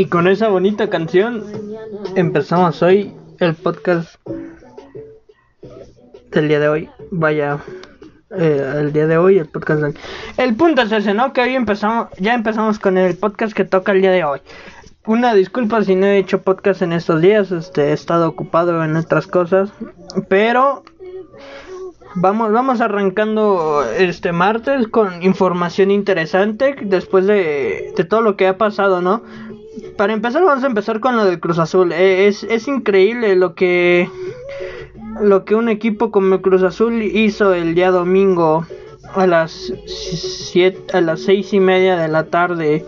Y con esa bonita canción empezamos hoy el podcast del día de hoy. Vaya, eh, el día de hoy el podcast. del- El punto es ese, ¿no? Que hoy empezamos, ya empezamos con el podcast que toca el día de hoy. Una disculpa si no he hecho podcast en estos días, este, he estado ocupado en otras cosas, pero Vamos, vamos arrancando este martes con información interesante después de, de todo lo que ha pasado, ¿no? Para empezar vamos a empezar con lo del Cruz Azul. Eh, Es, es increíble lo que lo que un equipo como Cruz Azul hizo el día domingo a las siete, a las seis y media de la tarde.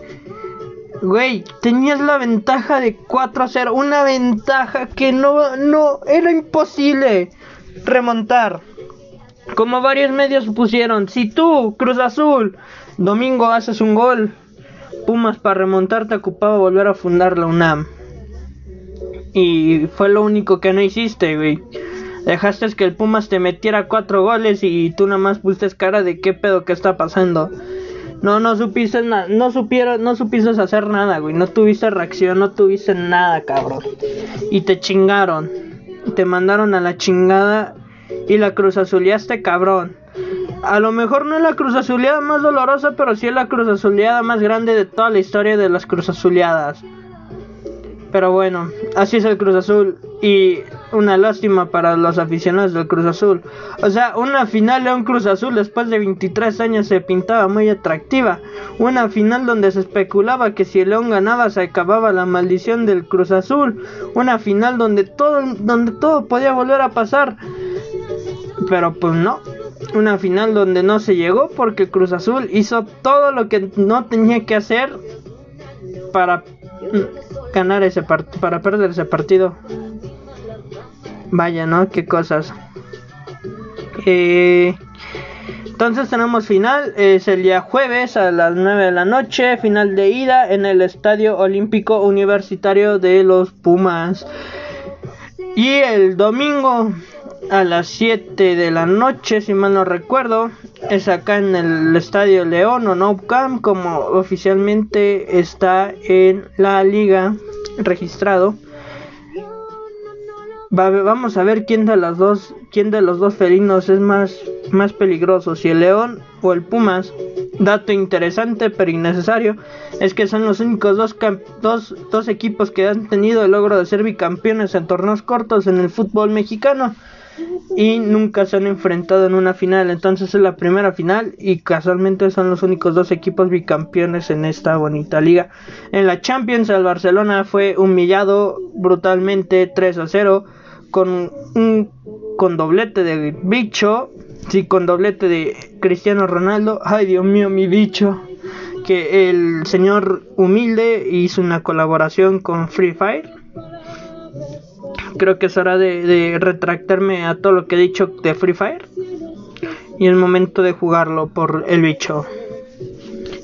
Güey, tenías la ventaja de 4 a 0, una ventaja que no, no, era imposible remontar. Como varios medios pusieron, si tú, Cruz Azul, domingo haces un gol, Pumas para remontarte ocupaba volver a fundar la UNAM. Y fue lo único que no hiciste, güey. Dejaste que el Pumas te metiera cuatro goles y tú nada más pusiste cara de qué pedo que está pasando. No, no supiste nada, no supieron, no supiste hacer nada, güey. No tuviste reacción, no tuviste nada, cabrón. Y te chingaron. Te mandaron a la chingada y la cruz azuleaste, cabrón. A lo mejor no es la cruz azuleada más dolorosa, pero sí es la cruz azuleada más grande de toda la historia de las cruz azuleadas. Pero bueno, así es el Cruz Azul y una lástima para los aficionados del Cruz Azul. O sea, una final de un Cruz Azul después de 23 años se pintaba muy atractiva. Una final donde se especulaba que si el León ganaba se acababa la maldición del Cruz Azul. Una final donde todo, donde todo podía volver a pasar. Pero pues no. Una final donde no se llegó porque Cruz Azul hizo todo lo que no tenía que hacer para ganar ese partido, para perder ese partido. Vaya, ¿no? Qué cosas. Eh, entonces tenemos final, es el día jueves a las 9 de la noche, final de ida en el Estadio Olímpico Universitario de los Pumas. Y el domingo a las 7 de la noche, si mal no recuerdo, es acá en el Estadio León o Nou Camp, como oficialmente está en la liga registrado. Va- vamos a ver quién de los dos, quién de los dos felinos es más, más peligroso, si el León o el Pumas. Dato interesante pero innecesario es que son los únicos dos, dos, dos equipos que han tenido el logro de ser bicampeones en torneos cortos en el fútbol mexicano y nunca se han enfrentado en una final. Entonces es la primera final y casualmente son los únicos dos equipos bicampeones en esta bonita liga. En la Champions el Barcelona fue humillado brutalmente 3 a 0 con un con doblete de bicho, sí con doblete de Cristiano Ronaldo. Ay, Dios mío, mi bicho. Que el señor humilde hizo una colaboración con Free Fire creo que es hora de, de retractarme a todo lo que he dicho de Free Fire. Y es momento de jugarlo por el bicho.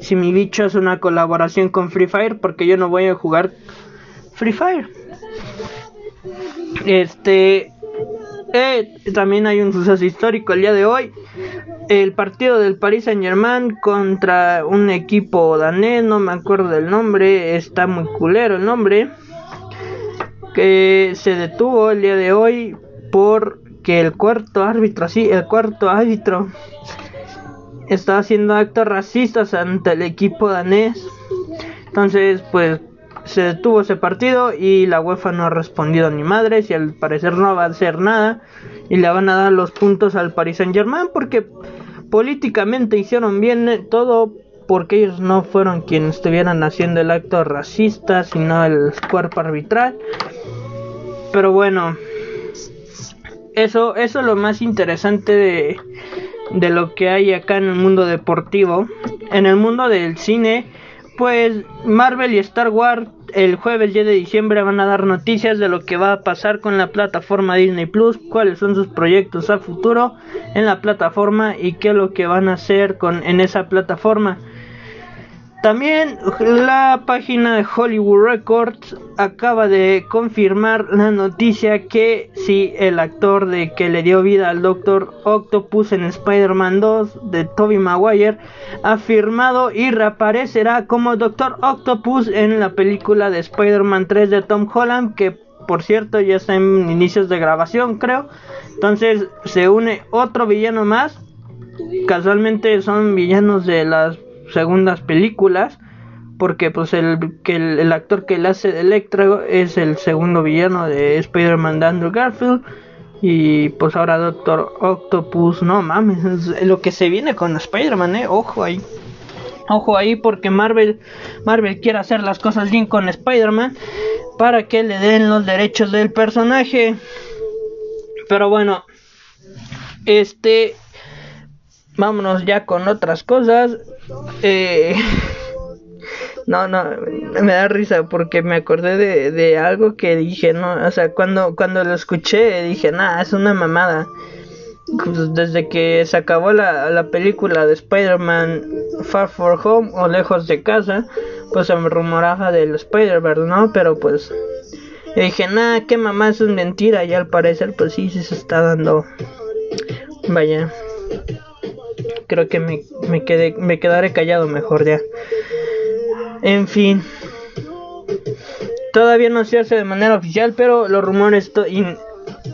Si mi bicho es una colaboración con Free Fire, porque yo no voy a jugar Free Fire. Este. eh, también hay un suceso histórico el día de hoy. El partido del Paris Saint Germain contra un equipo danés, no me acuerdo del nombre, está muy culero el nombre que se detuvo el día de hoy porque el cuarto árbitro, sí, el cuarto árbitro está haciendo actos racistas ante el equipo danés. Entonces, pues se detuvo ese partido y la UEFA no ha respondido ni madres y al parecer no va a hacer nada y le van a dar los puntos al Paris Saint Germain porque políticamente hicieron bien todo porque ellos no fueron quienes estuvieran haciendo el acto racista sino el cuerpo arbitral pero bueno eso eso es lo más interesante de de lo que hay acá en el mundo deportivo en el mundo del cine pues Marvel y Star Wars el jueves 10 de diciembre van a dar noticias de lo que va a pasar con la plataforma Disney Plus, cuáles son sus proyectos a futuro en la plataforma y qué es lo que van a hacer con en esa plataforma. También la página de Hollywood Records acaba de confirmar la noticia que si el actor de que le dio vida al Doctor Octopus en Spider-Man 2 de Tobey Maguire ha firmado y reaparecerá como Doctor Octopus en la película de Spider-Man 3 de Tom Holland que por cierto ya está en inicios de grabación creo. Entonces se une otro villano más. Casualmente son villanos de las segundas películas porque pues el que el, actor que le hace de Electro es el segundo villano de Spider-Man de Garfield y pues ahora Doctor Octopus, no mames, lo que se viene con Spider-Man, eh, ojo ahí. Ojo ahí porque Marvel Marvel quiere hacer las cosas bien con Spider-Man para que le den los derechos del personaje. Pero bueno, este vámonos ya con otras cosas. Eh, no, no, me da risa porque me acordé de, de, algo que dije, no, o sea, cuando, cuando lo escuché dije, nada, es una mamada. Pues desde que se acabó la, la película de Spider-Man Far For Home o Lejos de Casa, pues se me rumoraba del Spider-Verse, ¿no? Pero pues dije, nada, qué mamá, eso es mentira. Y al parecer, pues sí se está dando. Vaya creo que me, me, quedé, me quedaré callado mejor ya. En fin. Todavía no se hace de manera oficial, pero los rumores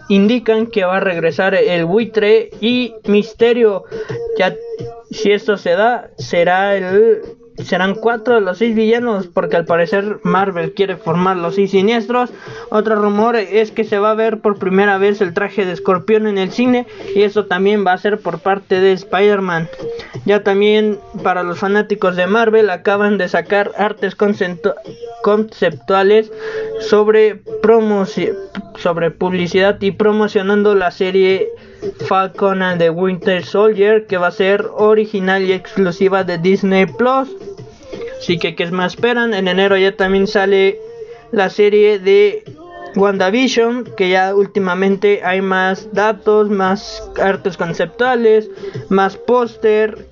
indican que va a regresar el buitre y Misterio. Ya, si esto se da, será el serán cuatro de los seis villanos porque al parecer Marvel quiere formar los seis siniestros. Otro rumor es que se va a ver por primera vez el traje de escorpión en el cine y eso también va a ser por parte de Spider-Man. Ya también para los fanáticos de Marvel acaban de sacar artes conceptuales sobre, sobre publicidad y promocionando la serie Falcon and the Winter Soldier que va a ser original y exclusiva de Disney Plus. Así que, ¿qué más esperan? En enero ya también sale la serie de WandaVision, que ya últimamente hay más datos, más artes conceptuales, más póster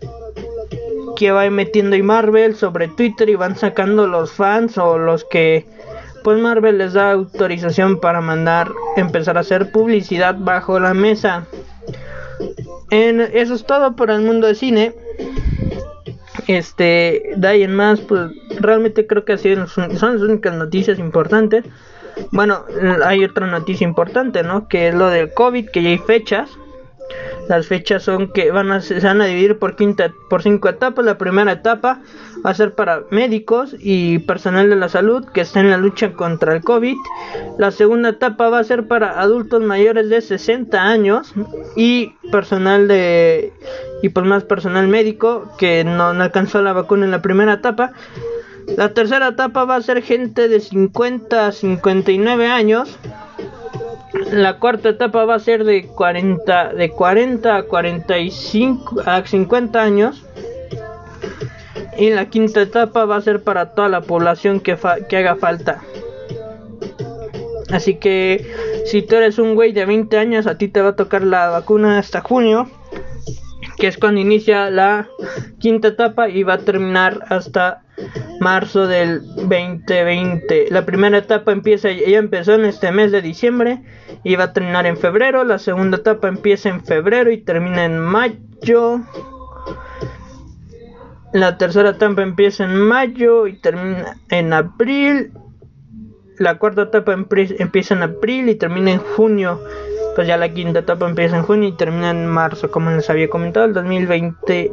que va metiendo y Marvel sobre Twitter y van sacando los fans o los que pues Marvel les da autorización para mandar empezar a hacer publicidad bajo la mesa. En, eso es todo por el mundo de cine. Este, de más, pues realmente creo que así son las únicas noticias importantes. Bueno, hay otra noticia importante, ¿no? Que es lo del COVID, que ya hay fechas. Las fechas son que van a, se van a dividir por, quinta, por cinco etapas. La primera etapa va a ser para médicos y personal de la salud que está en la lucha contra el COVID. La segunda etapa va a ser para adultos mayores de 60 años y personal de y pues más personal médico que no, no alcanzó la vacuna en la primera etapa. La tercera etapa va a ser gente de 50 a 59 años la cuarta etapa va a ser de 40, de 40 a 45 a 50 años. Y la quinta etapa va a ser para toda la población que, que haga falta. Así que si tú eres un güey de 20 años, a ti te va a tocar la vacuna hasta junio, que es cuando inicia la quinta etapa y va a terminar hasta marzo del 2020. La primera etapa empieza, ya empezó en este mes de diciembre y va a terminar en febrero. La segunda etapa empieza en febrero y termina en mayo. La tercera etapa empieza en mayo y termina en abril. La cuarta etapa empieza en abril y termina en junio. Pues ya la quinta etapa empieza en junio y termina en marzo, como les había comentado, el 2020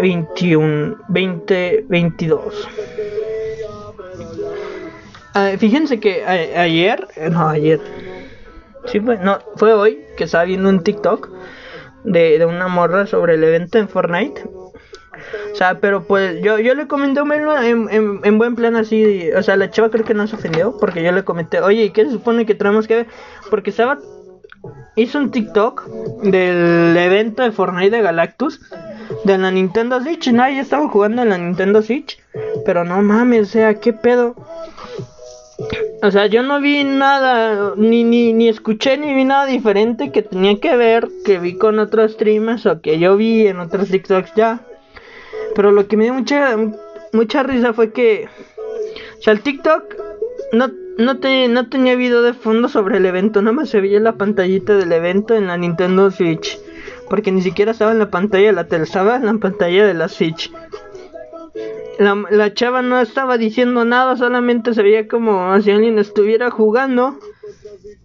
21, 2022. Ah, fíjense que ayer, eh, no, ayer, sí fue, no, fue hoy que estaba viendo un TikTok de, de una morra sobre el evento en Fortnite. O sea, pero pues yo, yo le comenté un en, en, en, buen plan así. O sea, la chava creo que no se ofendió porque yo le comenté, oye, ¿y qué se supone que tenemos que ver? Porque estaba. Hizo un TikTok del evento de Fortnite de Galactus de la Nintendo Switch. Nadie estaba jugando en la Nintendo Switch. Pero no mames, o sea, ¿qué pedo? O sea, yo no vi nada, ni, ni, ni escuché ni vi nada diferente que tenía que ver, que vi con otros streamers o que yo vi en otros TikToks ya. Pero lo que me dio mucha, mucha risa fue que, o sea, el TikTok no, no, te, no tenía video de fondo sobre el evento, nada más se veía la pantallita del evento en la Nintendo Switch. Porque ni siquiera estaba en la pantalla de la tele, estaba en la pantalla de la Switch. La, la chava no estaba diciendo nada, solamente se veía como si alguien estuviera jugando.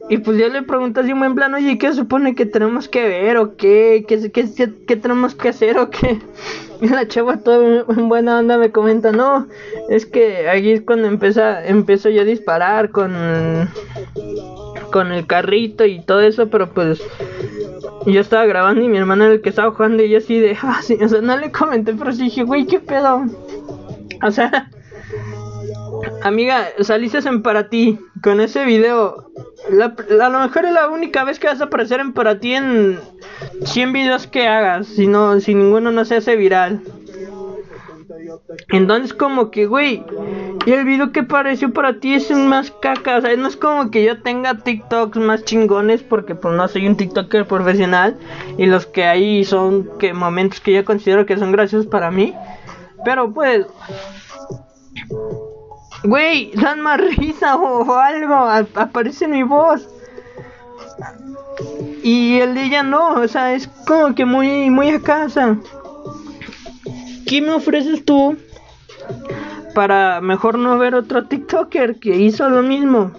Y pues yo le pregunté así en plan, oye, ¿qué supone que tenemos que ver o qué? ¿Qué, qué, qué, tenemos que hacer o qué? Y la chava toda en buena onda me comenta, no, es que aquí es cuando empieza, empiezo yo a disparar con, con el carrito y todo eso, pero pues yo estaba grabando y mi hermana era el que estaba jugando y yo así de, ah, sí, o sea, no le comenté, pero sí dije, güey, ¿qué pedo? O sea, amiga, saliste en para ti con ese video. a lo mejor es la única vez que vas a aparecer en para ti en 100 videos que hagas, si, no, si ninguno no se hace viral. Entonces como que, güey, y el video que apareció para ti es un más caca, o sea, no es como que yo tenga TikToks más chingones porque pues no soy un TikToker profesional y los que hay son que momentos que yo considero que son graciosos para mí. Pero pues Güey, dan más risa o, algo, aparece mi voz. Y el de ella no, o sea, es como que muy, muy a casa. ¿Qué me ofreces tú para mejor no ver otro TikToker que hizo lo mismo?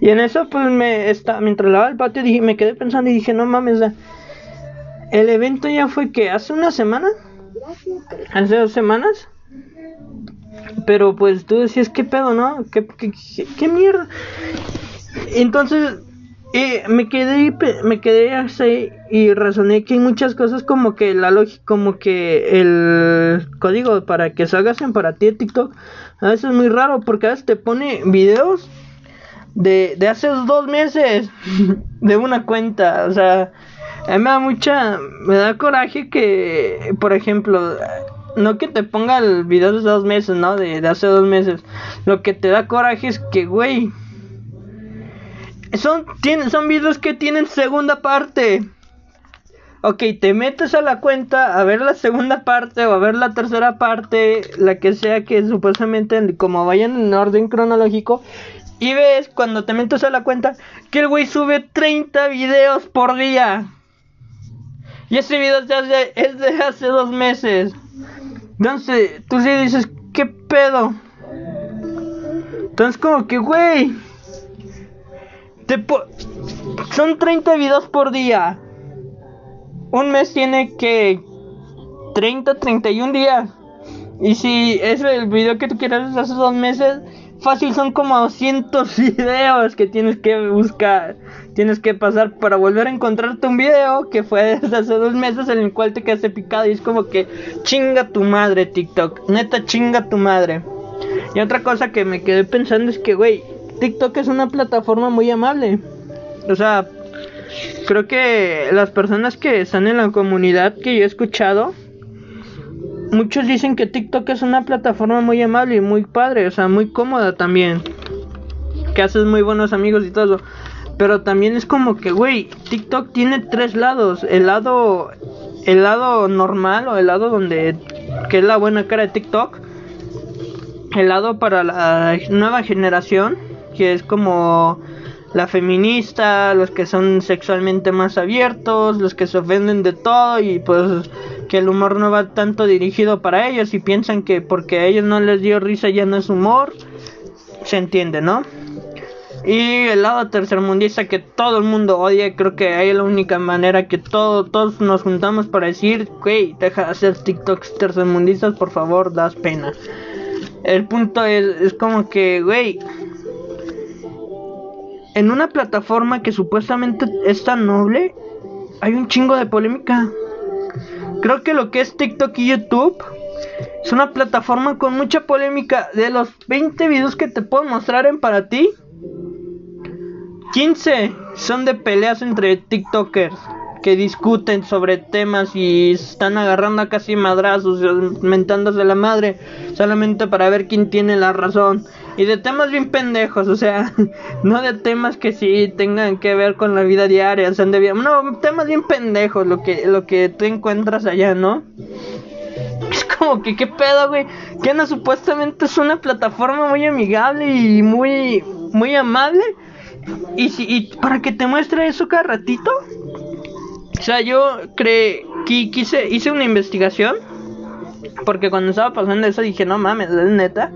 Y en eso, pues me está, mientras lavaba el patio, me quedé pensando y dije, no mames, el evento ya fue que hace una semana, hace dos semanas. Pero pues tú decías, ¿qué pedo, no? ¿Qué, qué, mierda? Entonces, eh, me quedé me quedé así y razoné que hay muchas cosas como que la lógica, como que el código para que salgas en para ti de TikTok a veces es muy raro porque a veces te pone videos de, de hace dos meses de una cuenta, o sea, a mí me da mucha, me da coraje que, por ejemplo, no que te ponga el video de dos meses, ¿no? De, hace dos meses. Lo que te da coraje es que, güey. Son, tienen, son videos que tienen segunda parte. Ok, te metes a la cuenta a ver la segunda parte o a ver la tercera parte, la que sea que supuestamente como vayan en orden cronológico. Y ves cuando te metes a la cuenta que el güey sube 30 videos por día. Y ese video es de hace dos meses. Entonces, tú sí dices, ¿qué pedo? Entonces, como que, güey. Te Son 30 videos por día. Un mes tiene que 30, 31 días. Y si es el video que tú quieras hace dos meses, fácil son como 200 videos que tienes que buscar tienes que pasar para volver a encontrarte un video que fue desde hace dos meses en el cual te quedaste picado y es como que chinga tu madre TikTok, neta chinga tu madre. Y otra cosa que me quedé pensando es que, güey, TikTok es una plataforma muy amable. O sea, creo que las personas que están en la comunidad que yo he escuchado, muchos dicen que TikTok es una plataforma muy amable y muy padre, o sea, muy cómoda también. Que haces muy buenos amigos y todo. Pero también es como que, güey, TikTok tiene tres lados. El lado, el lado normal o el lado donde, que es la buena cara de TikTok. El lado para la nueva generación, que es como la feminista, los que son sexualmente más abiertos, los que se ofenden de todo y pues que el humor no va tanto dirigido para ellos y piensan que porque a ellos no les dio risa ya no es humor. Se entiende, ¿no? Y el lado tercermundista que todo el mundo odia, creo que hay la única manera que todo, todos nos juntamos para decir, güey, deja de hacer TikToks tercermundistas, por favor, das pena. El punto es, es como que, güey, en una plataforma que supuestamente es tan noble, hay un chingo de polémica. Creo que lo que es TikTok y YouTube es una plataforma con mucha polémica. De los 20 videos que te puedo mostrar en para ti, 15 son de peleas entre TikTokers que discuten sobre temas y están agarrando a casi madrazos, mentándose la madre, solamente para ver quién tiene la razón. Y de temas bien pendejos, o sea, no de temas que sí tengan que ver con la vida diaria, o de, no, temas bien pendejos, lo que, lo que tú encuentras allá, ¿no? como que, ¿qué pedo, güey? Que no supuestamente es una plataforma muy amigable y muy, muy amable. Y, si, y para que te muestre eso cada ratito. O sea, yo creí, quise, hice una investigación. Porque cuando estaba pasando eso dije, no mames, es neta.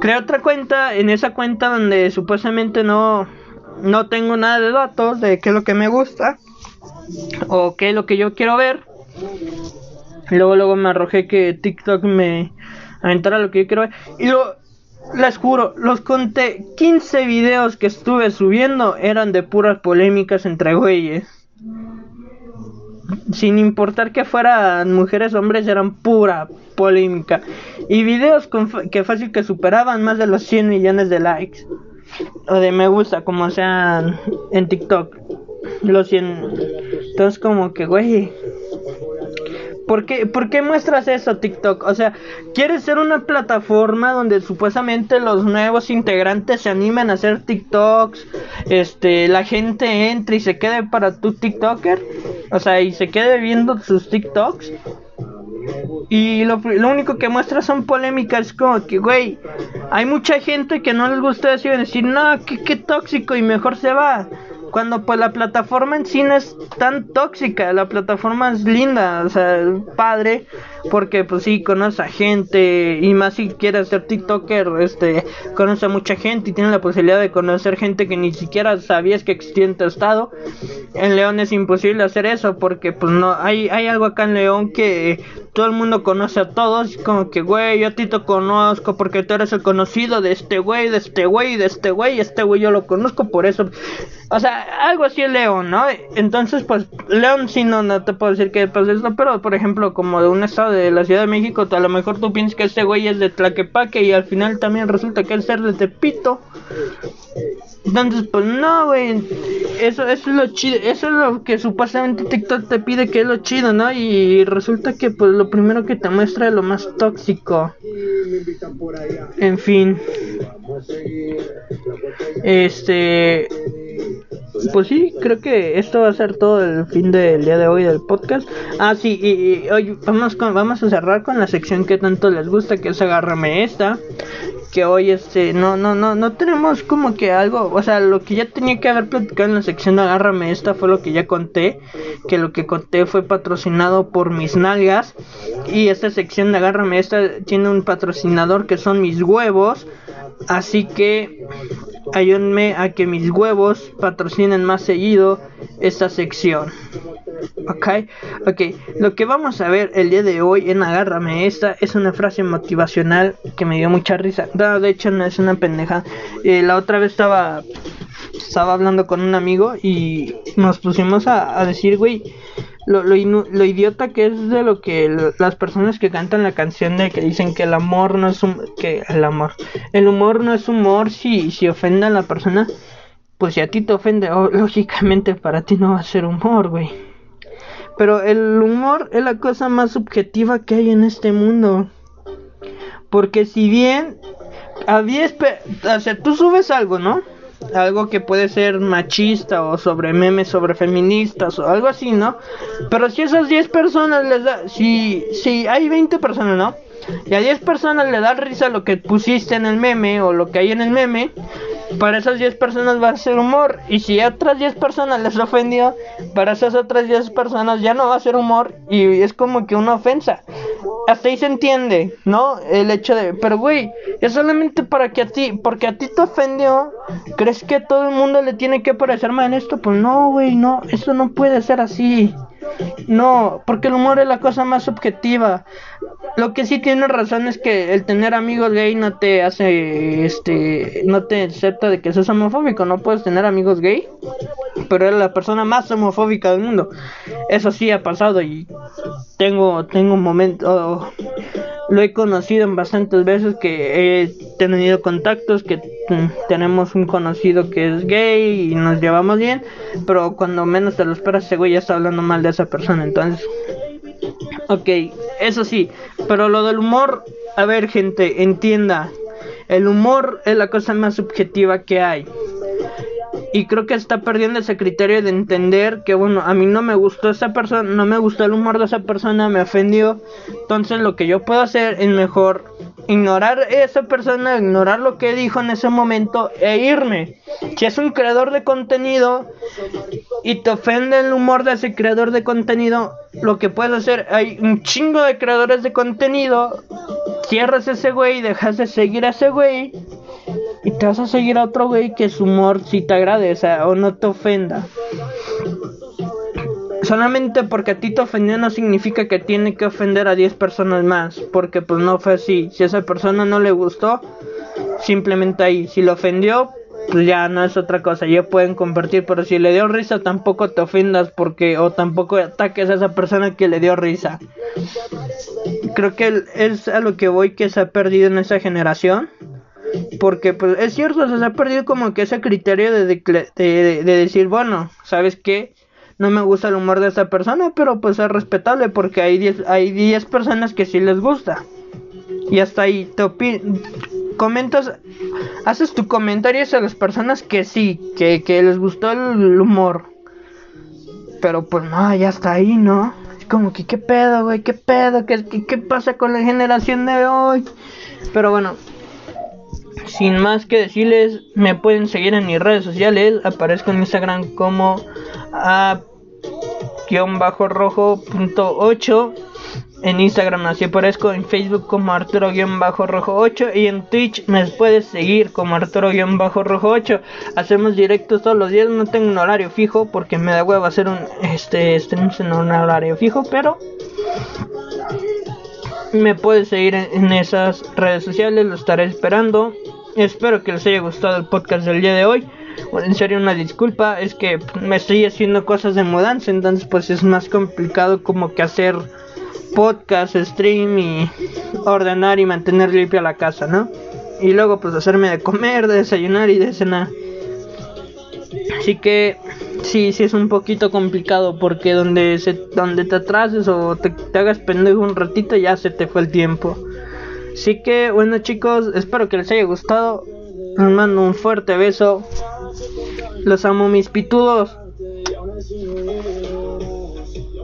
Creé otra cuenta, en esa cuenta donde supuestamente no, no tengo nada de datos de qué es lo que me gusta o qué es lo que yo quiero ver. Luego, luego me arrojé que TikTok me aventara lo que yo quiero ver. Y lo, les juro, los conté 15 videos que estuve subiendo eran de puras polémicas entre güeyes. Sin importar que fueran mujeres o hombres, eran pura polémica. Y videos que fácil que superaban más de los 100 millones de likes. O de me gusta, como sean en TikTok. Los 100. Entonces, como que, güey. ¿Por qué, ¿Por qué muestras eso, TikTok? O sea, ¿quieres ser una plataforma donde supuestamente los nuevos integrantes se animen a hacer TikToks? Este, la gente entre y se quede para tu TikToker. O sea, y se quede viendo sus TikToks. Y lo, lo, único que muestra son polémicas, como que, güey, hay mucha gente que no les gusta decir, no, que qué tóxico y mejor se va. Cuando pues la plataforma en no es tan tóxica, la plataforma es linda, o sea, padre, porque pues sí, conoce a gente, y más si quieres ser TikToker, este, conoce a mucha gente y tiene la posibilidad de conocer gente que ni siquiera sabías que existía en tu estado. En León es imposible hacer eso, porque pues no, hay, hay algo acá en León que todo el mundo conoce a todos, como que, güey, yo a ti te conozco porque tú eres el conocido de este güey, de este güey, de este güey, este güey yo lo conozco, por eso, o sea, algo así es León, ¿no? Entonces, pues, León sí no, no te puedo decir que pasa esto, pero por ejemplo, como de un estado de la Ciudad de México, a lo mejor tú piensas que este güey es de Tlaquepaque y al final también resulta que es ser de Tepito. Entonces, pues no, güey. Eso, eso es lo chido. Eso es lo que supuestamente TikTok te pide que es lo chido, ¿no? Y resulta que, pues, lo primero que te muestra es lo más tóxico. En fin. Este. Pues sí, creo que esto va a ser todo el fin del día de hoy del podcast. Ah, sí, y, hoy vamos, con, vamos a cerrar con la sección que tanto les gusta, que es Agárrame esta que hoy este no no no no tenemos como que algo o sea lo que ya tenía que haber platicado en la sección de agárrame esta fue lo que ya conté que lo que conté fue patrocinado por mis nalgas y esta sección de agárrame esta tiene un patrocinador que son mis huevos así que ayúdenme a que mis huevos patrocinen más seguido esta sección Ok, ok. Lo que vamos a ver el día de hoy en Agárrame esta es una frase motivacional que me dio mucha risa. No, de hecho no es una pendeja. Eh, la otra vez estaba estaba hablando con un amigo y nos pusimos a, decir, güey, lo, lo, lo, idiota que es de lo que las personas que cantan la canción de que dicen que el amor no es un que el amor el humor no es humor si si ofende a la persona pues si a ti te ofende lógicamente para ti no va a ser humor güey pero el humor es la cosa más subjetiva que hay en este mundo. Porque si bien había o sea, tú subes algo, ¿no? Algo que puede ser machista o sobre memes sobre feministas o algo así, ¿no? Pero si esas 10 personas les da si si hay 20 personas, ¿no? Y a 10 personas le da risa lo que pusiste en el meme o lo que hay en el meme, para esas 10 personas va a ser humor. Y si a otras 10 personas les ofendió, para esas otras 10 personas ya no va a ser humor. Y es como que una ofensa. Hasta se entiende, ¿no? El hecho de, pero güey, es solamente para que a ti, porque a ti te ofendió, ¿crees que todo el mundo le tiene que parecer mal en esto? Pues no, güey, no, eso no puede ser así. No, porque el humor es la cosa más subjetiva. Lo que sí tiene razón es que el tener amigos gay no te hace, este, no te acepta de que seas homofóbico. No puedes tener amigos gay, pero eres la persona más homofóbica del mundo. Eso sí ha pasado y tengo, tengo un momento, lo he conocido en bastantes veces que he tenido contactos que tenemos un conocido que es gay y nos llevamos bien, pero cuando menos te lo esperas ese güey ya está hablando mal de esa persona, entonces Ok, eso sí, pero lo del humor, a ver gente, entienda, el humor es la cosa más subjetiva que hay. y creo que está perdiendo ese criterio de entender que bueno, a mí no me gustó esa persona, no me gustó el humor de esa persona, me ofendió. Entonces lo que yo puedo hacer es mejor ignorar esa persona, ignorar lo que dijo en ese momento e irme. Si es un creador de contenido y te ofende el humor de ese creador de contenido, lo que puedes hacer, hay un chingo de creadores de contenido, cierras ese güey, dejas de seguir a ese güey y te vas a seguir a otro güey que su humor si te agrade, o, no te ofenda. Solamente porque a ti te ofendió no significa que tiene que ofender a 10 personas más, porque pues no fue así. Si a esa persona no le gustó, simplemente ahí. Si lo ofendió, pues ya no es otra cosa, ya pueden compartir, pero si le dio risa tampoco te ofendas porque o tampoco ataques a esa persona que le dio risa. Creo que es a lo que voy que se ha perdido en esa generación porque pues es cierto, se ha perdido como que ese criterio de, de, decir, bueno, ¿sabes qué? No me gusta el humor de esta persona, pero pues es respetable porque hay 10 hay diez personas que sí les gusta. Y hasta ahí te comentas, haces tu comentario a las personas que sí, que, que les gustó el humor. Pero pues no, ya está ahí, ¿no? Es como que qué pedo, güey, qué pedo, ¿Qué, qué, qué pasa con la generación de hoy. Pero bueno, sin más que decirles, me pueden seguir en mis redes sociales. Aparezco en Instagram como bajo rojo punto 8 en Instagram así aparezco en Facebook como Arturo bajo rojo 8 y en Twitch me puedes seguir como Arturo bajo rojo 8 hacemos directos todos los días no tengo un horario fijo porque me da huevo hacer un este este en un horario fijo pero me puedes seguir en esas redes sociales lo estaré esperando. Espero que les haya gustado el podcast del día de hoy. En serio, una disculpa, es que me estoy haciendo cosas de mudanza, entonces pues es más complicado como que hacer podcast, stream y ordenar y mantener limpia la casa, ¿no? Y luego pues hacerme de comer, de desayunar y de cenar. Así que sí, sí es un poquito complicado porque donde se donde te atrases o te, te hagas pendejo un ratito ya se te fue el tiempo. Así que bueno chicos, espero que les haya gustado. Les mando un fuerte beso. Los amo mis pitudos.